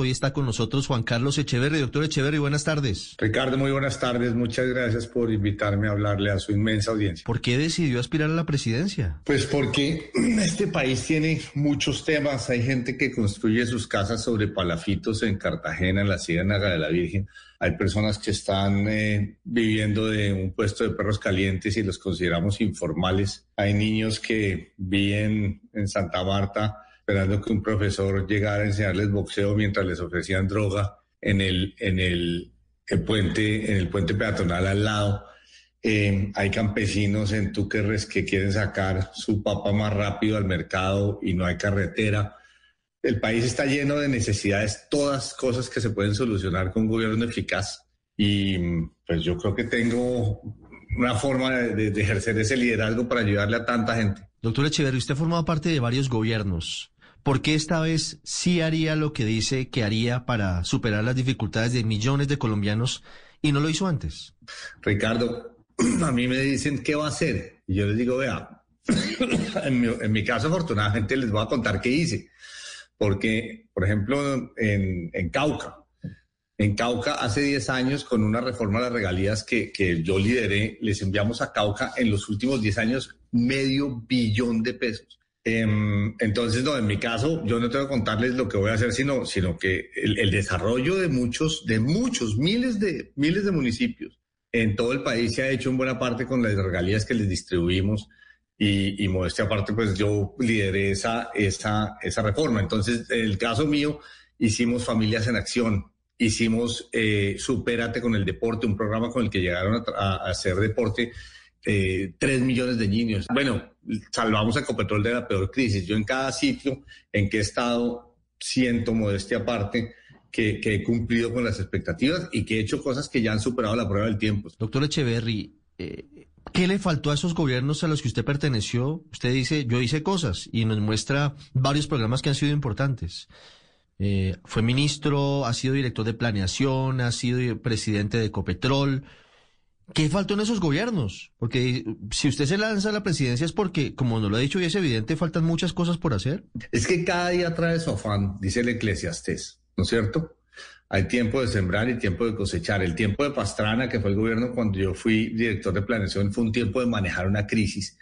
Hoy está con nosotros Juan Carlos Echeverri. Doctor Echeverri, buenas tardes. Ricardo, muy buenas tardes. Muchas gracias por invitarme a hablarle a su inmensa audiencia. ¿Por qué decidió aspirar a la presidencia? Pues porque este país tiene muchos temas. Hay gente que construye sus casas sobre palafitos en Cartagena, en la Ciénaga de la Virgen. Hay personas que están eh, viviendo de un puesto de perros calientes y los consideramos informales. Hay niños que viven en Santa Marta esperando que un profesor llegara a enseñarles boxeo mientras les ofrecían droga en el, en el, puente, en el puente peatonal al lado. Eh, hay campesinos en Túquerres que quieren sacar su papa más rápido al mercado y no hay carretera. El país está lleno de necesidades, todas cosas que se pueden solucionar con un gobierno eficaz. Y pues yo creo que tengo una forma de, de ejercer ese liderazgo para ayudarle a tanta gente. Doctor Echeverri, usted ha formado parte de varios gobiernos. ¿Por qué esta vez sí haría lo que dice que haría para superar las dificultades de millones de colombianos y no lo hizo antes? Ricardo, a mí me dicen qué va a hacer y yo les digo, vea, en, mi, caso afortunadamente les voy a contar qué hice. Porque, por ejemplo, en, Cauca, en Cauca hace 10 años con una reforma de las regalías que, que yo lideré, les enviamos a Cauca en los últimos 10 años medio billón de pesos. Em, entonces, no, en mi caso, yo no tengo que contarles lo que voy a hacer, sino, sino que el, desarrollo de muchos, de muchos, miles de, miles de municipios en todo el país se ha hecho en buena parte con las regalías que les distribuimos y, y modestia aparte, pues yo lideré esa, esa, esa reforma. Entonces, en el caso mío, hicimos Familias en Acción, hicimos eh, Supérate con el Deporte, un programa con el que llegaron a hacer deporte eh, tres millones de niños. Bueno, salvamos a Ecopetrol de la peor crisis. Yo en cada sitio en que he estado siento modestia aparte que, he cumplido con las expectativas y que he hecho cosas que ya han superado la prueba del tiempo. Doctor Echeverry, eh, ¿qué le faltó a esos gobiernos a los que usted perteneció? Usted dice, yo hice cosas y nos muestra varios programas que han sido importantes. Eh, fue ministro, ha sido director de planeación, ha sido presidente de Ecopetrol. ¿Qué faltó en esos gobiernos? Porque si usted se lanza a la presidencia es porque, como nos lo ha dicho y es evidente, faltan muchas cosas por hacer. Es que cada día trae su afán, dice el eclesiastés, ¿no es cierto? Hay tiempo de sembrar y tiempo de cosechar. El tiempo de Pastrana, que fue el gobierno cuando yo fui director de planeación, fue un tiempo de manejar una crisis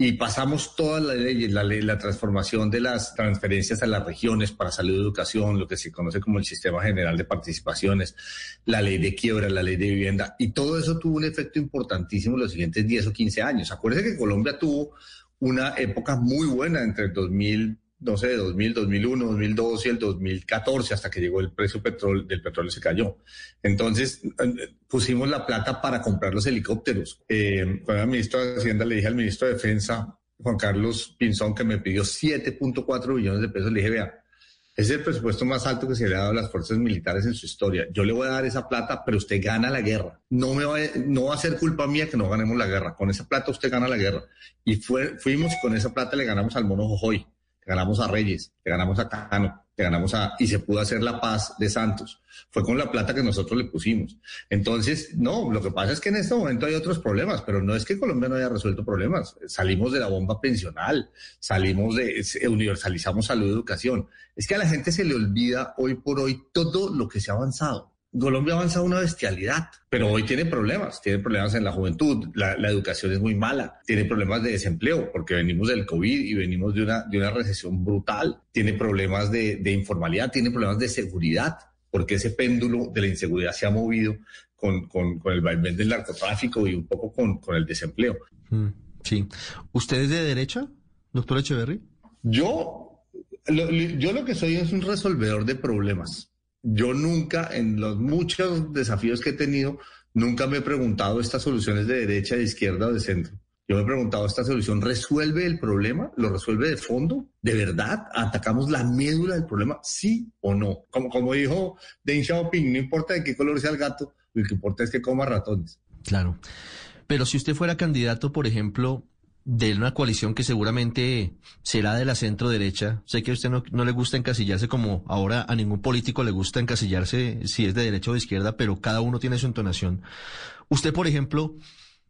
y pasamos todas las leyes, la, la transformación de las transferencias a las regiones para salud y educación, lo que se conoce como el Sistema General de Participaciones, la ley de quiebra, la ley de vivienda, y todo eso tuvo un efecto importantísimo en los siguientes 10 o 15 años. Acuérdense que Colombia tuvo una época muy buena entre el 2000 no sé, 2000, 2001, 2002 y el 2014, hasta que llegó el precio petrol, del petróleo se cayó. Entonces, pusimos la plata para comprar los helicópteros. Eh, cuando era ministro de Hacienda, le dije al ministro de Defensa, Juan Carlos Pinzón, que me pidió 7.4 billones de pesos. Le dije, vea, es el presupuesto más alto que se le ha dado a las fuerzas militares en su historia. Yo le voy a dar esa plata, pero usted gana la guerra. No me va, no va a ser culpa mía que no ganemos la guerra. Con esa plata usted gana la guerra. Y fuimos y con esa plata le ganamos al mono Jojoy ganamos a Reyes, le ganamos a Cano, le ganamos a... y se pudo hacer la paz de Santos. Fue con la plata que nosotros le pusimos. Entonces, no, lo que pasa es que en este momento hay otros problemas, pero no es que Colombia no haya resuelto problemas. Salimos de la bomba pensional, salimos de, universalizamos salud y educación. Es que a la gente se le olvida hoy por hoy todo lo que se ha avanzado. Colombia avanza una bestialidad, pero hoy tiene problemas, tiene problemas en la juventud, la, educación es muy mala, tiene problemas de desempleo porque venimos del COVID y venimos de una, de una recesión brutal, tiene problemas de, de informalidad, tiene problemas de seguridad, porque ese péndulo de la inseguridad se ha movido con, con, con el vaivén del narcotráfico y un poco con, con el desempleo. Mm, sí. ¿Usted es de derecha, doctor Echeverry? Yo, yo lo que soy es un resolvedor de problemas yo nunca, en los muchos desafíos que he tenido, nunca me he preguntado estas soluciones de derecha, de izquierda o de centro. Yo me he preguntado, ¿esta solución resuelve el problema? ¿Lo resuelve de fondo? ¿De verdad? ¿Atacamos la médula del problema? ¿Sí o no? Como, como dijo Deng Xiaoping, no importa de qué color sea el gato, lo que importa es que coma ratones. Claro. Pero si usted fuera candidato, por ejemplo, de una coalición que seguramente será de la centro derecha. Sé que a usted no, no, le gusta encasillarse como ahora a ningún político le gusta encasillarse si es de derecha o de izquierda, pero cada uno tiene su entonación. ¿Usted, por ejemplo,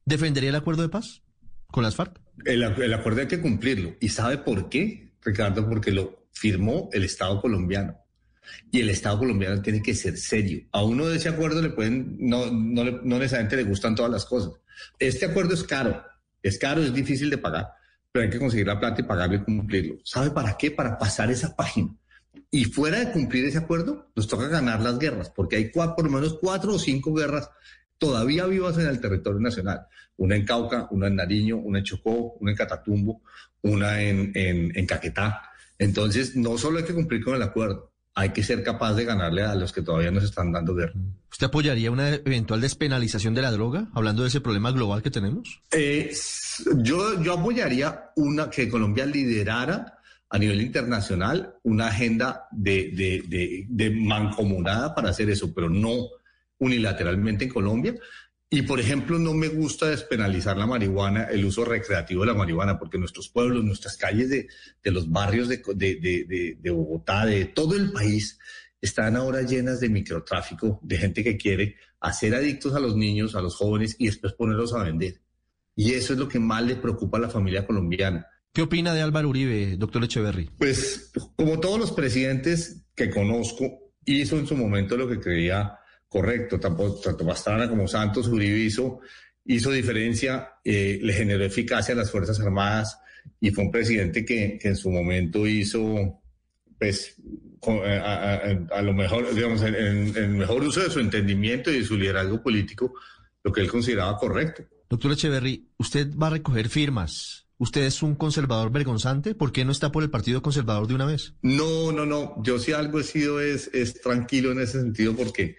defendería el acuerdo de paz con las FARC? El, el acuerdo hay que cumplirlo. ¿Y sabe por qué, Ricardo? Porque lo firmó el Estado colombiano. Y el Estado colombiano tiene que ser serio. A uno de ese acuerdo le pueden, no, no, no necesariamente le gustan todas las cosas. Este acuerdo es caro, es caro, es difícil de pagar, pero hay que conseguir la plata y pagarlo y cumplirlo. ¿Sabe para qué? Para pasar esa página. Y fuera de cumplir ese acuerdo, nos toca ganar las guerras, porque hay por lo menos cuatro o cinco guerras todavía vivas en el territorio nacional. Una en Cauca, una en Nariño, una en Chocó, una en Catatumbo, una en, en, Caquetá. Entonces, no solo hay que cumplir con el acuerdo, hay que ser capaz de ganarle a los que todavía nos están dando guerra. ¿Usted apoyaría una eventual despenalización de la droga, hablando de ese problema global que tenemos? Eh, yo, yo apoyaría una que Colombia liderara a nivel internacional una agenda de, de, de, de mancomunada para hacer eso, pero no unilateralmente en Colombia. Y, por ejemplo, no me gusta despenalizar la marihuana, el uso recreativo de la marihuana, porque nuestros pueblos, nuestras calles de, de los barrios de, de, de, Bogotá, de todo el país, están ahora llenas de microtráfico, de gente que quiere hacer adictos a los niños, a los jóvenes y después ponerlos a vender. Y eso es lo que más le preocupa a la familia colombiana. ¿Qué opina de Álvaro Uribe, doctor Echeverry? Pues, como todos los presidentes que conozco, hizo en su momento lo que creía correcto, tanto, tanto Pastrana como Santos Uribe hizo, hizo diferencia, eh, le generó eficacia a las Fuerzas Armadas y fue un presidente que, que en su momento hizo, pues, eh, a, lo mejor, digamos, en, el mejor uso de su entendimiento y de su liderazgo político, lo que él consideraba correcto. Doctor Echeverry, usted va a recoger firmas. ¿Usted es un conservador vergonzante? ¿Por qué no está por el Partido Conservador de una vez? No, no, no. Yo sí algo he sido es, es tranquilo en ese sentido porque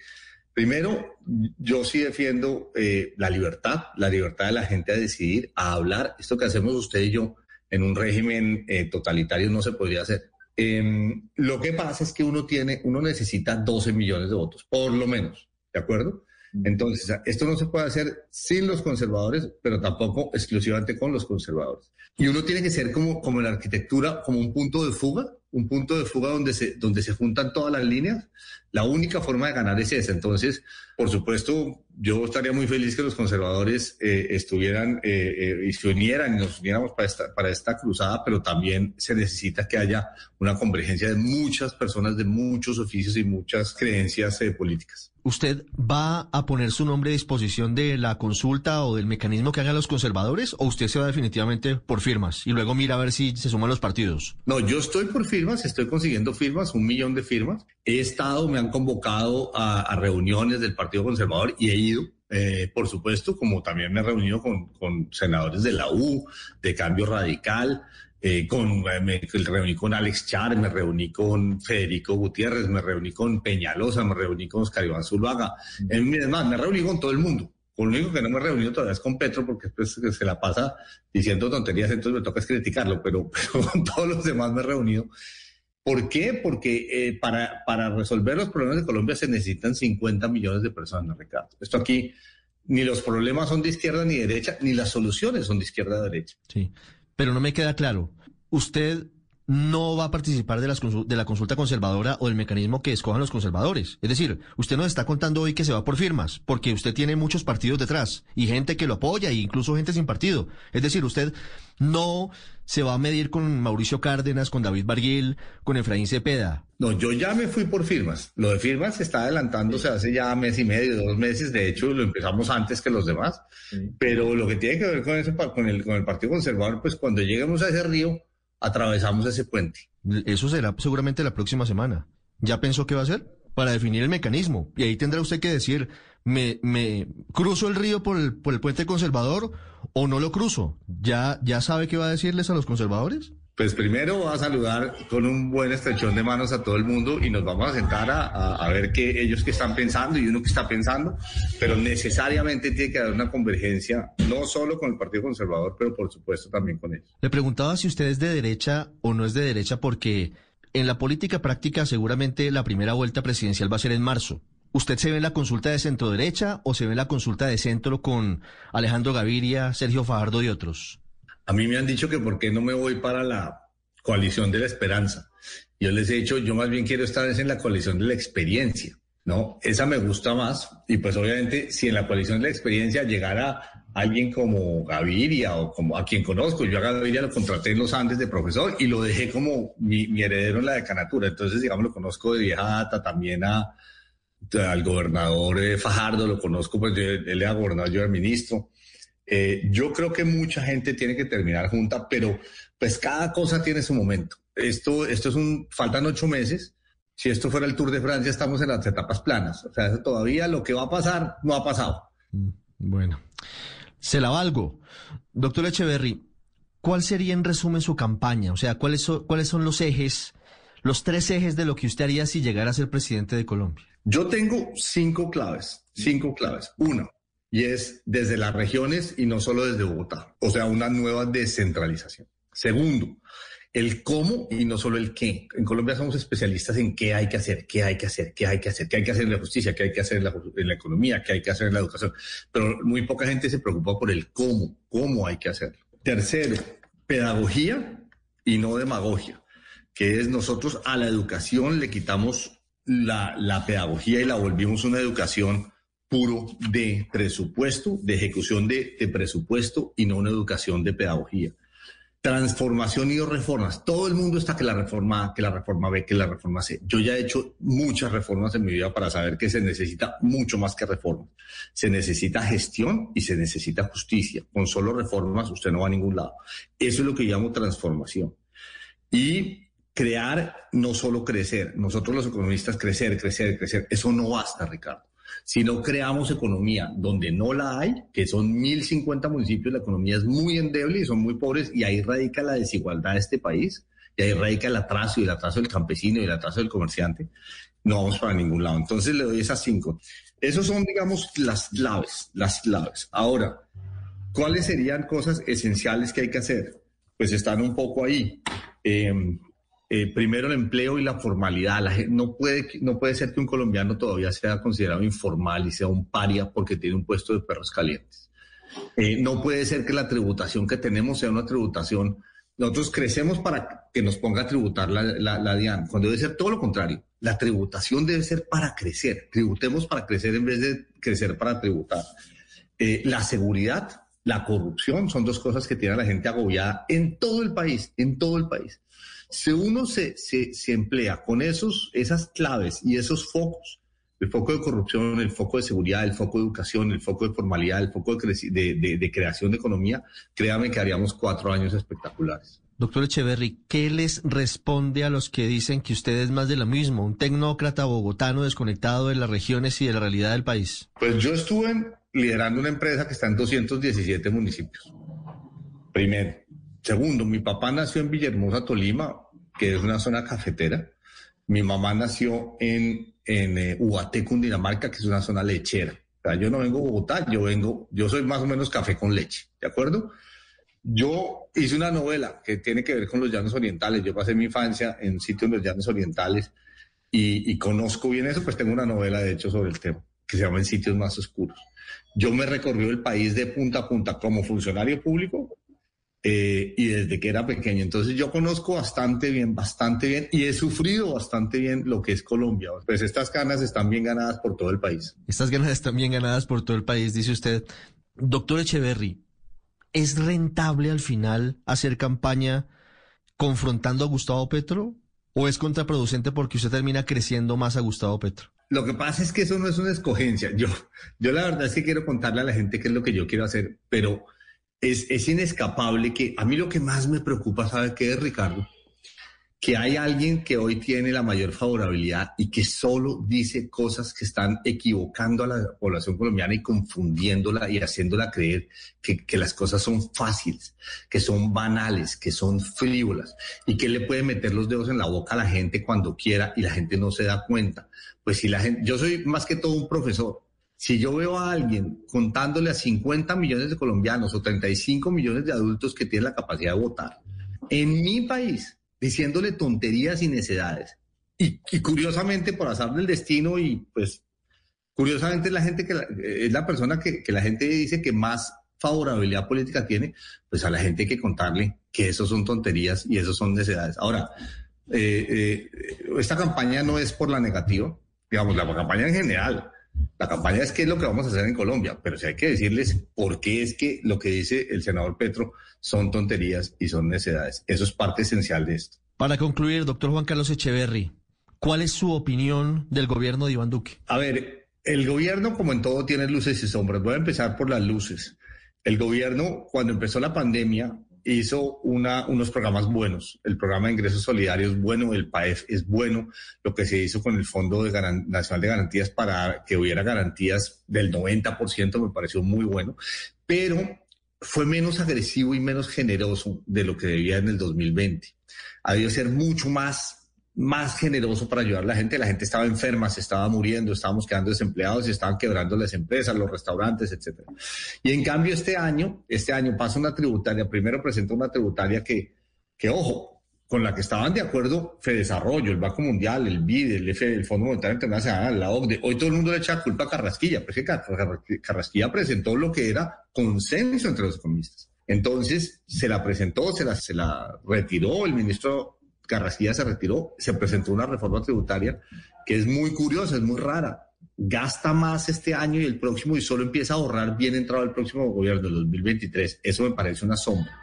Primero, yo sí defiendo eh, la libertad, la libertad de la gente a decidir, a hablar. Esto que hacemos usted y yo en un régimen eh, totalitario no se podría hacer. Em, lo que pasa es que uno tiene, uno necesita 12 millones de votos, por lo menos, ¿de acuerdo? Entonces, esto no se puede hacer sin los conservadores, pero tampoco exclusivamente con los conservadores. Y uno tiene que ser como, como en la arquitectura, como un punto de fuga, un punto de fuga donde se, donde se juntan todas las líneas. La única forma de ganar es esa. Entonces, por supuesto, yo estaría muy feliz que los conservadores eh, estuvieran eh, eh, y se unieran y nos uniéramos para esta, para esta cruzada, pero también se necesita que haya una convergencia de muchas personas, de muchos oficios y muchas creencias políticas. ¿Usted va a poner su nombre a disposición de la consulta o del mecanismo que hagan los conservadores o usted se va definitivamente por firmas y luego mira a ver si se suman los partidos? No, yo estoy por firmas, estoy consiguiendo firmas, un millón de firmas. He estado, me han convocado a, reuniones del Partido Conservador y he ido. Eh, por supuesto, como también me he reunido con, con senadores de la U, de Cambio Radical, eh, con, eh, me reuní con Alex Char, me reuní con Federico Gutiérrez, me reuní con Peñalosa, me reuní con Oscar Iván Zuluaga. Es más, me reuní con todo el mundo. Lo único que no me he reunido todavía es con Petro, porque pues, se la pasa diciendo tonterías, entonces me toca es criticarlo, pero, pero con todos los demás me he reunido. ¿Por qué? Porque eh, para, para resolver los problemas de Colombia se necesitan 50 millones de personas, Ricardo. Esto aquí, ni los problemas son de izquierda ni derecha, ni las soluciones son de izquierda a derecha. Sí pero no me queda claro. ¿Usted no va a participar de, las de la consulta conservadora o del mecanismo que escojan los conservadores. Es decir, usted nos está contando hoy que se va por firmas, porque usted tiene muchos partidos detrás y gente que lo apoya e incluso gente sin partido. Es decir, usted no se va a medir con Mauricio Cárdenas, con David Barguil, con Efraín Cepeda. No, yo ya me fui por firmas. Lo de firmas se está adelantándose hace ya mes y medio, dos meses. De hecho, lo empezamos antes que los demás. Pero lo que tiene que ver con eso, con el, con el Partido Conservador, pues cuando lleguemos a ese río, atravesamos ese puente. Eso será seguramente la próxima semana. ¿Ya pensó qué va a hacer? Para definir el mecanismo. Y ahí tendrá usted que decir, ¿me, me cruzo el río por el, por el puente conservador o no lo cruzo? ¿Ya, ¿Ya sabe qué va a decirles a los conservadores? Pues primero va a saludar con un buen estrechón de manos a todo el mundo y nos vamos a sentar a, a, ver qué ellos que están pensando y uno que está pensando, pero necesariamente tiene que haber una convergencia, no solo con el Partido Conservador, pero por supuesto también con ellos. Le preguntaba si usted es de derecha o no es de derecha porque en la política práctica seguramente la primera vuelta presidencial va a ser en marzo. ¿Usted se ve en la consulta de centro derecha o se ve en la consulta de centro con Alejandro Gaviria, Sergio Fajardo y otros? A mí me han dicho que por qué no me voy para la coalición de la esperanza. Yo les he dicho, yo más bien quiero estar en la coalición de la experiencia, ¿no? Esa me gusta más y pues obviamente si en la coalición de la experiencia llegara alguien como Gaviria o como a quien conozco. Yo a Gaviria lo contraté en los Andes de profesor y lo dejé como mi, heredero en la decanatura. Entonces, digamos, lo conozco de vieja data también a, al gobernador eh, Fajardo, lo conozco, pues él era gobernador, yo era ministro. Eh, yo creo que mucha gente tiene que terminar junta, pero pues cada cosa tiene su momento. Esto, esto es un, faltan ocho meses. Si esto fuera el Tour de Francia, estamos en las etapas planas. O sea, todavía lo que va a pasar no ha pasado. Mm, bueno, se la valgo. Doctor Echeverry, ¿cuál sería en resumen su campaña? O sea, ¿cuáles son, cuáles son los ejes, los tres ejes de lo que usted haría si llegara a ser presidente de Colombia? Yo tengo cinco claves, cinco claves. Uno, y es desde las regiones y no solo desde Bogotá, o sea, una nueva descentralización. Segundo, el cómo y no solo el qué. En Colombia somos especialistas en qué hay que hacer, qué hay que hacer, qué hay que hacer, qué hay que hacer en la justicia, qué hay que hacer en la, economía, qué hay que hacer en la educación. Pero muy poca gente se preocupa por el cómo, cómo hay que hacerlo. Tercero, pedagogía y no demagogia, que es nosotros a la educación le quitamos la, la pedagogía y la volvimos una educación puro de presupuesto, de ejecución de, presupuesto y no una educación de pedagogía transformación y reformas. Todo el mundo está que la reforma, que la reforma B, que la reforma C. Yo ya he hecho muchas reformas en mi vida para saber que se necesita mucho más que reformas. Se necesita gestión y se necesita justicia. Con solo reformas usted no va a ningún lado. Eso es lo que llamo transformación. Y crear, no solo crecer. Nosotros los economistas crecer, crecer, crecer. Eso no basta, Ricardo. Si no creamos economía donde no la hay, que son 1.050 municipios, la economía es muy endeble y son muy pobres y ahí radica la desigualdad de este país y ahí radica el atraso y el atraso del campesino y el atraso del comerciante, no vamos para ningún lado. Entonces le doy esas cinco. Esos son, digamos, las claves, las claves. Ahora, ¿cuáles serían cosas esenciales que hay que hacer? Pues están un poco ahí. Eh, eh, primero el empleo y la formalidad. No, puede, no puede ser que un colombiano todavía sea considerado informal y sea un paria porque tiene un puesto de perros calientes. Eh, no puede ser que la tributación que tenemos sea una tributación. Nosotros crecemos para que nos ponga a tributar la, la, DIAN, cuando debe ser todo lo contrario. La tributación debe ser para crecer. Tributemos para crecer en vez de crecer para tributar. Eh, la seguridad, la corrupción son dos cosas que tiene a la gente agobiada en todo el país, en todo el país. Si uno se, se, emplea con esos, esas claves y esos focos, el foco de corrupción, el foco de seguridad, el foco de educación, el foco de formalidad, el foco de, de, creación de economía, créame que haríamos cuatro años espectaculares. Doctor Echeverry, ¿qué les responde a los que dicen que usted es más de lo mismo, un tecnócrata bogotano desconectado de las regiones y de la realidad del país? Pues yo estuve liderando una empresa que está en 217 municipios. Primero. Segundo, mi papá nació en Villahermosa, Tolima, que es una zona cafetera. Mi mamá nació en, en eh, Ubaté, Cundinamarca, que es una zona lechera. O sea, yo no vengo de Bogotá, yo vengo, yo soy más o menos café con leche, ¿de acuerdo? Yo hice una novela que tiene que ver con los llanos orientales. Yo pasé mi infancia en sitios en los llanos orientales y, y conozco bien eso, pues tengo una novela de hecho sobre el tema que se llama En sitios más oscuros. Yo me recorrí el país de punta a punta como funcionario público eh, y desde que era pequeño. Entonces yo conozco bastante bien, bastante bien y he sufrido bastante bien lo que es Colombia. Pues estas ganas están bien ganadas por todo el país. Estas ganas están bien ganadas por todo el país, dice usted. Doctor Echeverry, ¿es rentable al final hacer campaña confrontando a Gustavo Petro o es contraproducente porque usted termina creciendo más a Gustavo Petro? Lo que pasa es que eso no es una escogencia. Yo, yo la verdad es que quiero contarle a la gente qué es lo que yo quiero hacer, pero es, inescapable que a mí lo que más me preocupa, ¿sabe qué es, Ricardo? Que hay alguien que hoy tiene la mayor favorabilidad y que solo dice cosas que están equivocando a la población colombiana y confundiéndola y haciéndola creer que, que las cosas son fáciles, que son banales, que son frívolas y que le puede meter los dedos en la boca a la gente cuando quiera y la gente no se da cuenta. Pues si la gente, yo soy más que todo un profesor si yo veo a alguien contándole a 50 millones de colombianos o 35 millones de adultos que tienen la capacidad de votar en mi país, diciéndole tonterías y necedades, y, curiosamente por azar del destino y pues curiosamente es la gente que es la persona que, la gente dice que más favorabilidad política tiene, pues a la gente hay que contarle que eso son tonterías y eso son necedades. Ahora, eh, eh, esta campaña no es por la negativa, digamos, la campaña en general La campaña es qué es lo que vamos a hacer en Colombia, pero si hay que decirles por qué es que lo que dice el senador Petro son tonterías y son necedades. Eso es parte esencial de esto. Para concluir, doctor Juan Carlos Echeverry, ¿cuál es su opinión del gobierno de Iván Duque? A ver, el gobierno, como en todo, tiene luces y sombras. Voy a empezar por las luces. El gobierno, cuando empezó la pandemia, hizo unos programas buenos. El programa de ingresos solidarios es bueno, el PAEF es bueno. Lo que se hizo con el Fondo Nacional de Garantías para que hubiera garantías del 90% me pareció muy bueno. Pero fue menos agresivo y menos generoso de lo que debía en el 2020. Ha debido ser mucho más más generoso para ayudar a la gente. La gente estaba enferma, se estaba muriendo, estábamos quedando desempleados, se estaban quebrando las empresas, los restaurantes, etcétera. Y en cambio este año, este año pasa una tributaria, primero presenta una tributaria que, que ojo, con la que estaban de acuerdo Fedesarrollo, el Banco Mundial, el BID, el, F, el Fondo Monetario Internacional, la OCDE. Hoy todo el mundo le echa culpa a Carrasquilla, pero es que Carrasquilla presentó lo que era consenso entre los economistas. Entonces se la presentó, se la, se la retiró el ministro Carrasquilla se retiró, se presentó una reforma tributaria que es muy curiosa, es muy rara. Gasta más este año y el próximo y solo empieza a ahorrar bien entrado el próximo gobierno, el 2023. Eso me parece una sombra.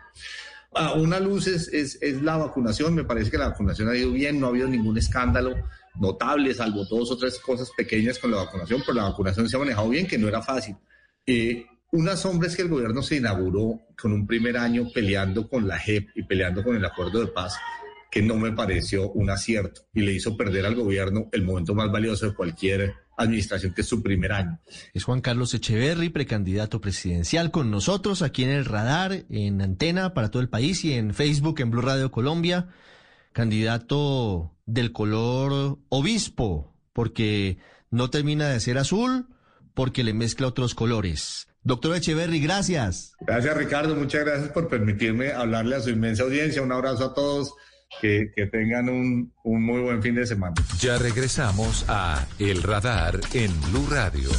Ah, una luz es, la vacunación. Me parece que la vacunación ha ido bien, no ha habido ningún escándalo notable, salvo dos o tres cosas pequeñas con la vacunación, pero la vacunación se ha manejado bien, que no era fácil. Eh, una sombra es que el gobierno se inauguró con un primer año peleando con la JEP y peleando con el acuerdo de paz que no me pareció un acierto y le hizo perder al gobierno el momento más valioso de cualquier administración, que es su primer año. Es Juan Carlos Echeverry, precandidato presidencial, con nosotros aquí en el radar, en antena para todo el país y en Facebook, en Blue Radio Colombia, candidato del color obispo, porque no termina de ser azul, porque le mezcla otros colores. Doctor Echeverry, gracias. Gracias, Ricardo. Muchas gracias por permitirme hablarle a su inmensa audiencia. Un abrazo a todos que, tengan un, un muy buen fin de semana. Ya regresamos a El Radar en Blue Radio.